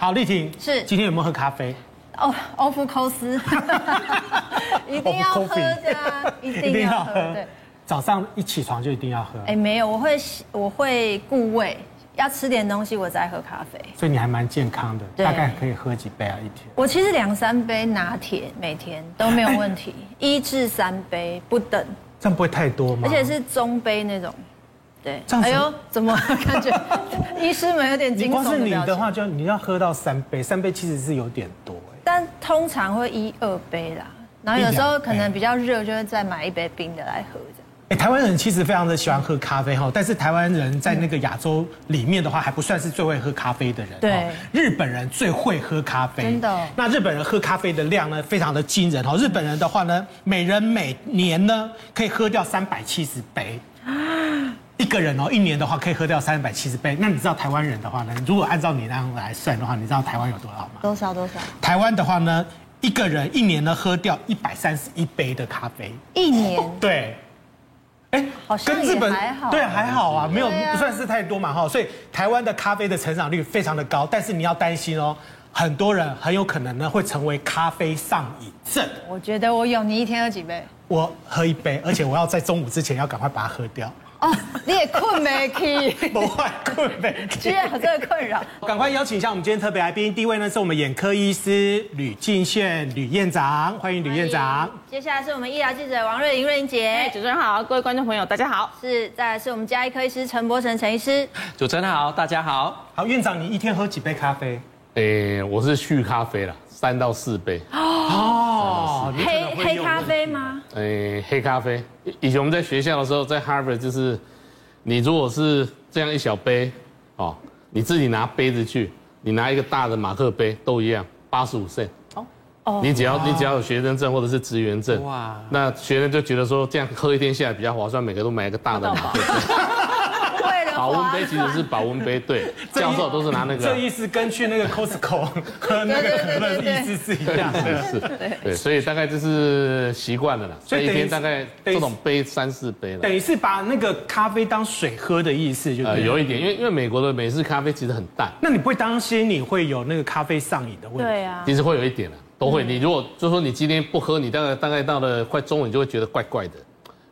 好，丽婷是今天有没有喝咖啡？哦，欧福扣斯，一定要喝的，一定要喝。对，早上一起床就一定要喝。哎，没有，我会我会顾胃，要吃点东西我再喝咖啡。所以你还蛮健康的，大概可以喝几杯啊一天？我其实两三杯拿铁每天都没有问题，一至三杯不等。这样不会太多吗？而且是中杯那种。对，哎呦，怎么 感觉 医师们有点惊悚？光是你的话，就你要喝到三杯，三杯其实是有点多哎。但通常会一二杯啦，然后有时候可能比较热，就会再买一杯冰的来喝这样。哎，台湾人其实非常的喜欢喝咖啡哈，但是台湾人在那个亚洲里面的话，还不算是最会喝咖啡的人。对，日本人最会喝咖啡，真的。那日本人喝咖啡的量呢，非常的惊人哈。日本人的话呢，每人每年呢可以喝掉三百七十杯。一个人哦，一年的话可以喝掉三百七十杯。那你知道台湾人的话呢？如果按照你那样来算的话，你知道台湾有多少吗？多少多少？台湾的话呢，一个人一年呢喝掉一百三十一杯的咖啡。一年？对。哎，好像跟日本还好。对，还好啊，没有不算是太多嘛哈。所以台湾的咖啡的成长率非常的高，但是你要担心哦，很多人很有可能呢会成为咖啡上瘾症。我觉得我有，你一天喝几杯？我喝一杯，而且我要在中午之前要赶快把它喝掉。哦，你也困没去？不会困没去，居然有这个困扰。赶快邀请一下我们今天特别来宾，第一位呢是我们眼科医师吕敬炫吕院长，欢迎吕院长。接下来是我们医疗记者王瑞玲瑞玲姐，主持人好，各位观众朋友大家好。是，再来是我们家医科医师陈柏成陈医师，主持人好，大家好。好，院长，你一天喝几杯咖啡？诶，我是续咖啡了，三到四杯。哦，黑黑咖啡吗？诶，黑咖啡。以前我们在学校的时候，在 Harvard 就是，你如果是这样一小杯，哦，你自己拿杯子去，你拿一个大的马克杯都一样，八十五 cent。哦哦。你只要你只要有学生证或者是职员证，哇，那学生就觉得说这样喝一天下来比较划算，每个都买一个大的马克杯。保温杯其实是保温杯，对，教授都是拿那个。这意思跟去那个 Costco 喝那个 可乐意思是一样的，是，对，所以大概就是习惯了啦。所以一天大概这种杯三四杯了。等于是把那个咖啡当水喝的意思，就呃有一点，因为因为美国的美式咖啡其实很淡。那你不会担心你会有那个咖啡上瘾的问题？对啊，其实会有一点的，都会。你如果就说你今天不喝，你大概大概到了快中午，你就会觉得怪怪的。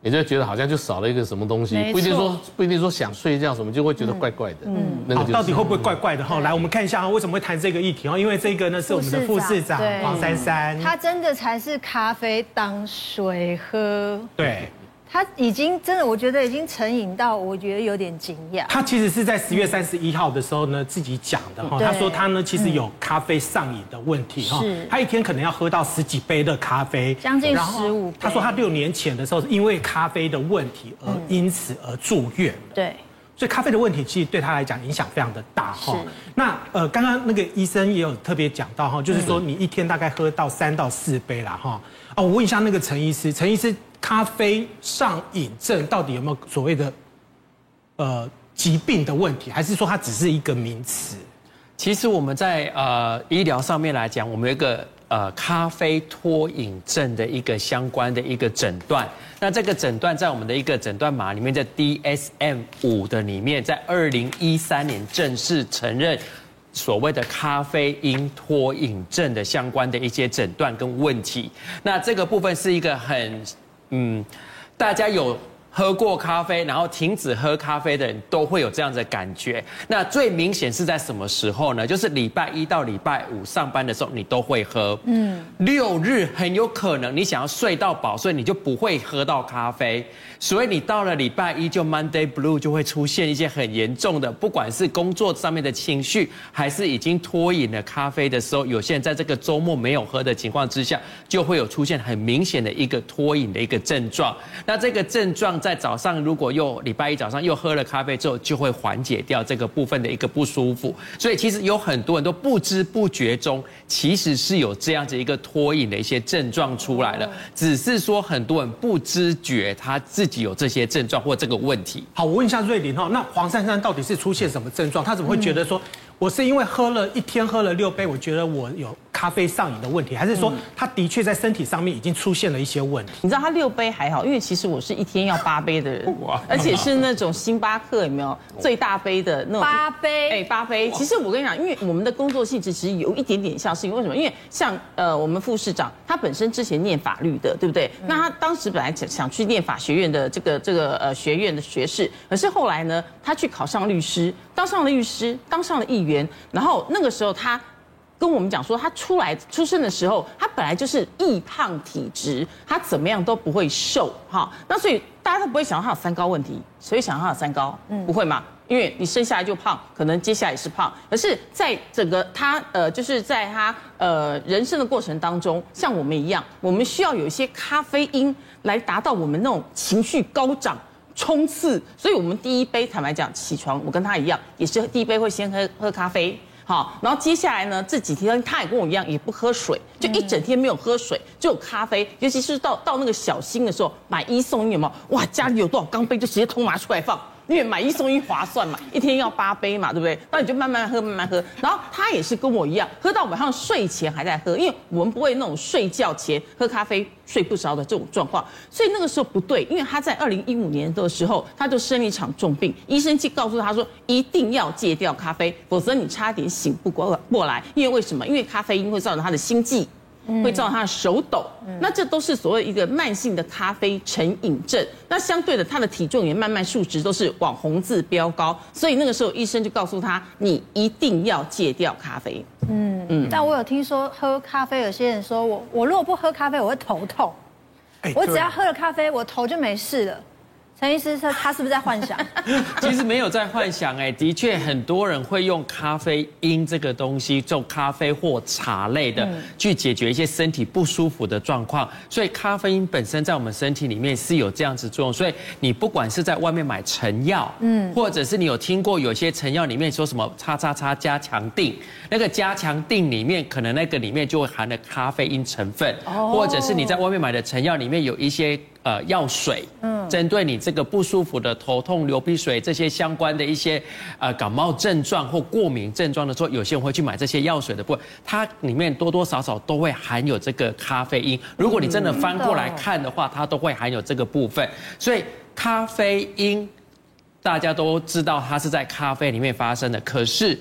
你就觉得好像就少了一个什么东西，不一定说不一定说想睡觉什么，就会觉得怪怪的。嗯，那个到底会不会怪怪的哈？来，我们看一下啊，为什么会谈这个议题哦？因为这个呢是我们的副市长黄珊珊，他真的才是咖啡当水喝。对。他已经真的，我觉得已经成瘾到，我觉得有点惊讶。他其实是在十月三十一号的时候呢，自己讲的哈。他说他呢，其实有咖啡上瘾的问题哈。他一天可能要喝到十几杯的咖啡，将近十五。他说他六年前的时候，因为咖啡的问题而因此而住院。对。所以咖啡的问题其实对他来讲影响非常的大哈。那呃，刚刚那个医生也有特别讲到哈，就是说你一天大概喝到三到四杯啦哈。哦，我问一下那个陈医师，陈医师。咖啡上瘾症到底有没有所谓的呃疾病的问题，还是说它只是一个名词？其实我们在呃医疗上面来讲，我们有一个呃咖啡脱瘾症的一个相关的一个诊断。那这个诊断在我们的一个诊断码里面，在 DSM 五的里面，在二零一三年正式承认所谓的咖啡因脱瘾症的相关的一些诊断跟问题。那这个部分是一个很嗯，大家有喝过咖啡，然后停止喝咖啡的人都会有这样的感觉。那最明显是在什么时候呢？就是礼拜一到礼拜五上班的时候，你都会喝。嗯，六日很有可能你想要睡到饱，所以你就不会喝到咖啡。所以你到了礼拜一就 Monday Blue 就会出现一些很严重的，不管是工作上面的情绪，还是已经脱瘾了咖啡的时候，有些人在这个周末没有喝的情况之下，就会有出现很明显的一个脱瘾的一个症状。那这个症状在早上如果又礼拜一早上又喝了咖啡之后，就会缓解掉这个部分的一个不舒服。所以其实有很多人都不知不觉中，其实是有这样子一个脱瘾的一些症状出来了，只是说很多人不知觉他自。己有这些症状或这个问题。好，我问一下瑞林哈，那黄珊珊到底是出现什么症状？她怎么会觉得说，我是因为喝了一天喝了六杯，我觉得我有咖啡上瘾的问题，还是说他的确在身体上面已经出现了一些问题？你知道他六杯还好，因为其实我是一天要八杯的人，而且是那种星巴克有没有最大杯的那种八杯？哎，八杯。其实我跟你讲，因为我们的工作性质其实有一点点像是，因为什么？因为像呃我们副市长他本身之前念法律的，对不对？那他当时本来想想去念法学院的这个这个呃学院的学士，可是后来呢，他去考上律师，当上了律师，当上了议员，然后那个时候他。跟我们讲说，他出来出生的时候，他本来就是易胖体质，他怎么样都不会瘦哈。那所以大家都不会想到他有三高问题，所以想到他有三高，嗯，不会吗？因为你生下来就胖，可能接下来也是胖。可是在整个他呃，就是在他呃人生的过程当中，像我们一样，我们需要有一些咖啡因来达到我们那种情绪高涨、冲刺。所以我们第一杯，坦白讲，起床我跟他一样，也是第一杯会先喝喝咖啡。好，然后接下来呢，这几天他也跟我一样，也不喝水，就一整天没有喝水，只有咖啡。尤其是到到那个小新的时候，买一送一，有没有？哇，家里有多少钢杯就直接通拿出来放。因为买一送一划算嘛，一天要八杯嘛，对不对？那你就慢慢喝，慢慢喝。然后他也是跟我一样，喝到晚上睡前还在喝，因为我们不会那种睡觉前喝咖啡睡不着的这种状况。所以那个时候不对，因为他在二零一五年的时候，他就生了一场重病，医生就告诉他说一定要戒掉咖啡，否则你差点醒不过过来。因为为什么？因为咖啡因会造成他的心悸。会造成他的手抖，那这都是所谓一个慢性的咖啡成瘾症。那相对的，他的体重也慢慢数值都是往红字飙高，所以那个时候医生就告诉他，你一定要戒掉咖啡。嗯嗯。但我有听说喝咖啡，有些人说我我如果不喝咖啡，我会头痛。我只要喝了咖啡，我头就没事了。陈医师说他是不是在幻想？其实没有在幻想，哎，的确很多人会用咖啡因这个东西，做咖啡或茶类的，去解决一些身体不舒服的状况。所以咖啡因本身在我们身体里面是有这样子作用。所以你不管是在外面买成药，嗯，或者是你有听过有些成药里面说什么叉叉叉加强定，那个加强定里面可能那个里面就会含了咖啡因成分，或者是你在外面买的成药里面有一些。呃，药水，嗯，针对你这个不舒服的头痛、流鼻水这些相关的一些呃感冒症状或过敏症状的时候，有些人会去买这些药水的部分，它里面多多少少都会含有这个咖啡因。如果你真的翻过来看的话，它都会含有这个部分。所以咖啡因大家都知道它是在咖啡里面发生的，可是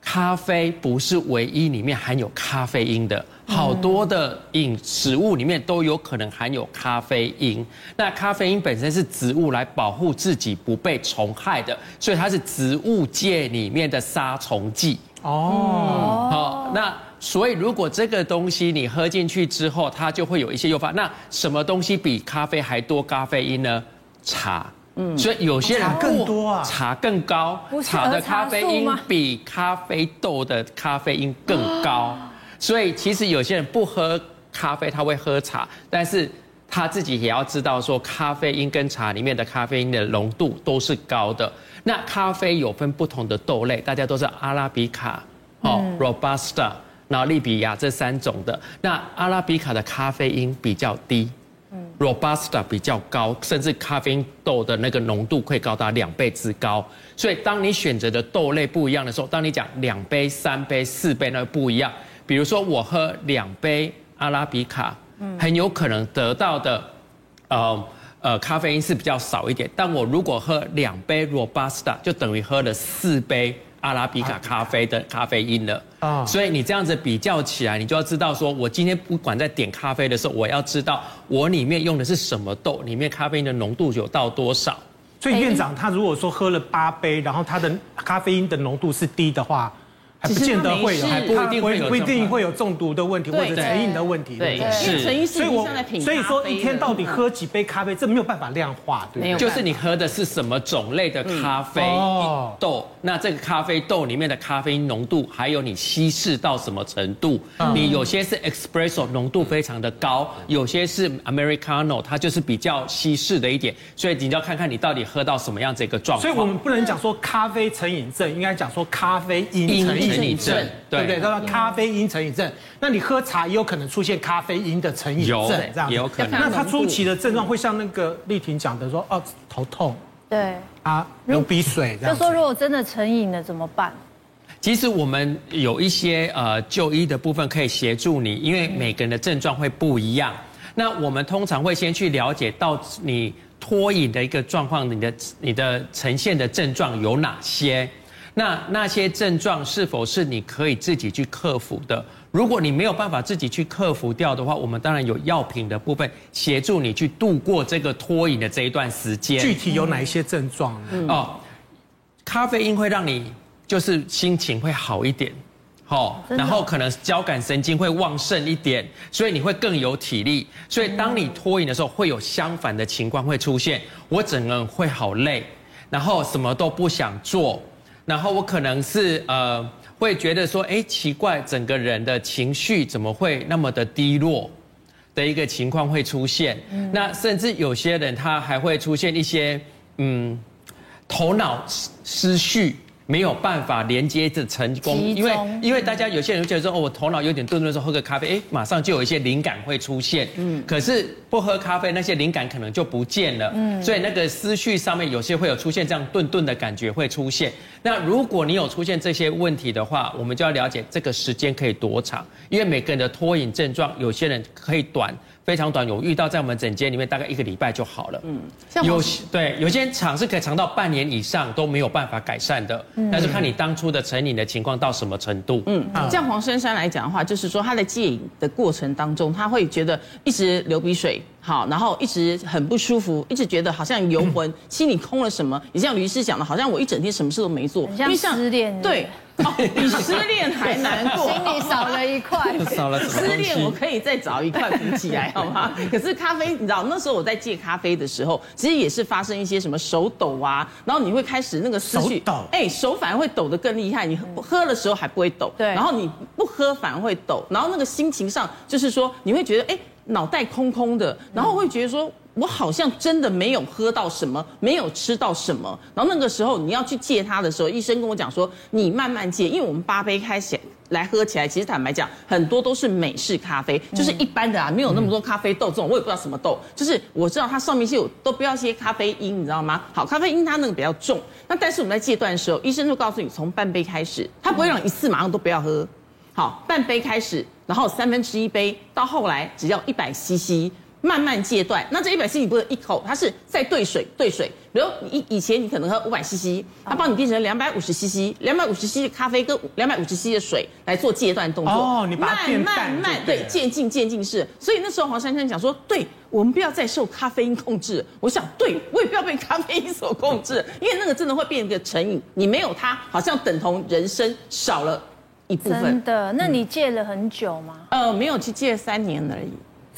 咖啡不是唯一里面含有咖啡因的。好多的饮食物里面都有可能含有咖啡因。那咖啡因本身是植物来保护自己不被虫害的，所以它是植物界里面的杀虫剂。哦，好，那所以如果这个东西你喝进去之后，它就会有一些诱发。那什么东西比咖啡还多咖啡因呢？茶。嗯，所以有些人更多啊，茶更高，茶的咖啡因比咖啡豆的咖啡因更高。所以其实有些人不喝咖啡，他会喝茶，但是他自己也要知道说，咖啡因跟茶里面的咖啡因的浓度都是高的。那咖啡有分不同的豆类，大家都是阿拉比卡、哦、Robusta，然后利比亚这三种的。那阿拉比卡的咖啡因比较低，Robusta 比较高，甚至咖啡因豆的那个浓度会高达两倍之高。所以当你选择的豆类不一样的时候，当你讲两杯、三杯、四杯，那不一样。比如说，我喝两杯阿拉比卡，很有可能得到的，呃呃，咖啡因是比较少一点。但我如果喝两杯 Robusta，就等于喝了四杯阿拉比卡咖啡的咖啡因了。啊，所以你这样子比较起来，你就要知道说，我今天不管在点咖啡的时候，我要知道我里面用的是什么豆，里面咖啡因的浓度有到多少。所以院长他如果说喝了八杯，然后他的咖啡因的浓度是低的话。还不见得会有，还不一定会不一定会有中毒的问题或者成瘾的问题，对，是。所以我所以说一天到底喝几杯咖啡，这没有办法量化，对。就是你喝的是什么种类的咖啡豆，那这个咖啡豆里面的咖啡因浓度，还有你稀释到什么程度？你有些是 espresso 浓度非常的高，有些是 americano，它就是比较稀释的一点，所以你要看看你到底喝到什么样子一个状况。所以我们不能讲说咖啡成瘾症，应该讲说咖啡因成瘾。成瘾症，对不对？他说咖啡因成瘾症，那你喝茶也有可能出现咖啡因的成瘾症，这样也有可能。那他初期的症状会像那个丽婷讲的说，哦，头痛，对，啊，流鼻水，就说如果真的成瘾了怎么办？其实我们有一些呃就医的部分可以协助你，因为每个人的症状会不一样。那我们通常会先去了解到你脱瘾的一个状况，你的你的呈现的症状有哪些？那那些症状是否是你可以自己去克服的？如果你没有办法自己去克服掉的话，我们当然有药品的部分协助你去度过这个脱瘾的这一段时间。具体有哪一些症状呢？嗯、哦，咖啡因会让你。就是心情会好一点，好，然后可能交感神经会旺盛一点，所以你会更有体力。所以当你脱瘾的时候，会有相反的情况会出现。我整个人会好累，然后什么都不想做，然后我可能是呃会觉得说，哎，奇怪，整个人的情绪怎么会那么的低落的一个情况会出现。那甚至有些人他还会出现一些嗯头脑失序。没有办法连接着成功，因为因为大家有些人觉得说，哦，我头脑有点顿顿的时候喝个咖啡，哎，马上就有一些灵感会出现。嗯，可是不喝咖啡，那些灵感可能就不见了。嗯，所以那个思绪上面有些会有出现这样顿顿的感觉会出现。那如果你有出现这些问题的话，我们就要了解这个时间可以多长，因为每个人的脱瘾症状，有些人可以短。非常短，有遇到在我们诊间里面大概一个礼拜就好了。嗯，有对有些厂是可以长到半年以上都没有办法改善的。嗯，但是看你当初的成瘾的情况到什么程度。嗯，像黄珊珊来讲的话，就是说她在戒瘾的过程当中，他会觉得一直流鼻水，好，然后一直很不舒服，一直觉得好像游魂，心里空了什么。你像吕医师讲的，好像我一整天什么事都没做，像失恋。对。哦，比失恋还难过，心里少了一块。少了？失恋我可以再找一块补起来，好吗？可是咖啡，你知道那时候我在戒咖啡的时候，其实也是发生一些什么手抖啊，然后你会开始那个思绪，手抖，哎，手反而会抖得更厉害。你喝的时候还不会抖，对，然后你不喝反而会抖，然后那个心情上就是说你会觉得哎，脑袋空空的，然后会觉得说。我好像真的没有喝到什么，没有吃到什么。然后那个时候你要去戒它的时候，医生跟我讲说，你慢慢戒，因为我们八杯开始来喝起来，其实坦白讲，很多都是美式咖啡，就是一般的啊，没有那么多咖啡豆这种，我也不知道什么豆。就是我知道它上面是有都不要些咖啡因，你知道吗？好，咖啡因它那个比较重。那但是我们在戒断的时候，医生就告诉你，从半杯开始，他不会让一次马上都不要喝。好，半杯开始，然后三分之一杯，到后来只要一百 CC。慢慢戒断，那这一百 CC 你不是一口，它是在兑水兑水。比如以以前你可能喝五百 CC，它帮你变成两百五十 CC，两百五十 CC 的咖啡跟两百五十 CC 的水来做戒断动作。哦，你把它慢慢慢对，渐进渐进式。所以那时候黄珊珊讲说，对我们不要再受咖啡因控制。我想，对我也不要被咖啡因所控制，因为那个真的会变一个成瘾。你没有它，好像等同人生少了一部分。真的？那你戒了很久吗？呃，没有，去戒三年而已。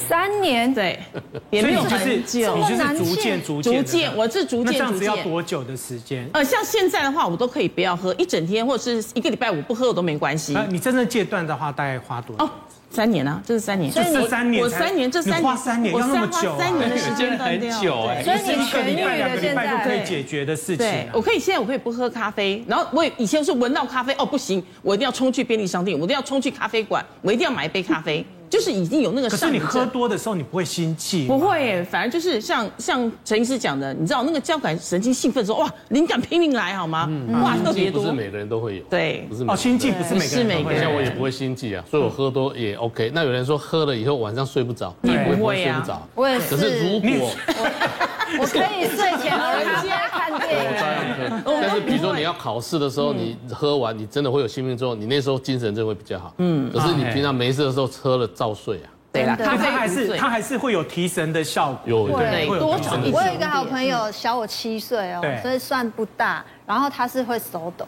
三年，对，也没有很久，你就是逐渐逐渐逐渐，我是逐渐逐渐。那这样子要多久的时间？呃，像现在的话，我都可以不要喝一整天，或者是一个礼拜，我不喝我都没关系。你真正戒断的话，大概花多久？哦，三年啊，这是三年，这三年，我三年，这三年，花三年要那么久，三年的时间很久哎，所以你痊愈了，两个礼拜就可以解决的事情。对，我可以现在我可以不喝咖啡，然后我以前是闻到咖啡哦不行，我一定要冲去便利商店，我一定要冲去咖啡馆，我一定要买一杯咖啡。就是已经有那个，可是你喝多的时候，你不会心悸？不会，反而就是像像陈医师讲的，你知道那个交感神经兴奋的时候，哇，灵感拼命来，好吗？哇，特别多。不是每个人都会有，对，不是哦，心悸不是每个人都会有，像我也不会心悸啊，所以我喝多也 OK。那有人说喝了以后晚上睡不着，你不会啊？我也是。可是如果我可以睡前喝咖啡看电影，但是比如说你要考试的时候，你喝完你真的会有兴奋之后，你那时候精神就会比较好。嗯，可是你平常没事的时候喝了照睡啊。对啦，咖啡还是它还是会有提神的效果。有对，多少？我有一个好朋友，小我七岁哦，所以算不大。然后他是会手抖，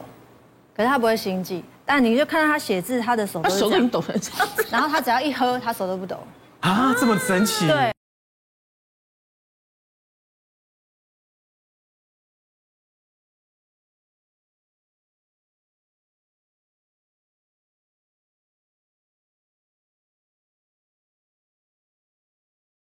可是他不会心悸。但你就看到他写字，他的手都手都抖成这样。然后他只要一喝，他手都不抖。啊，这么神奇。对。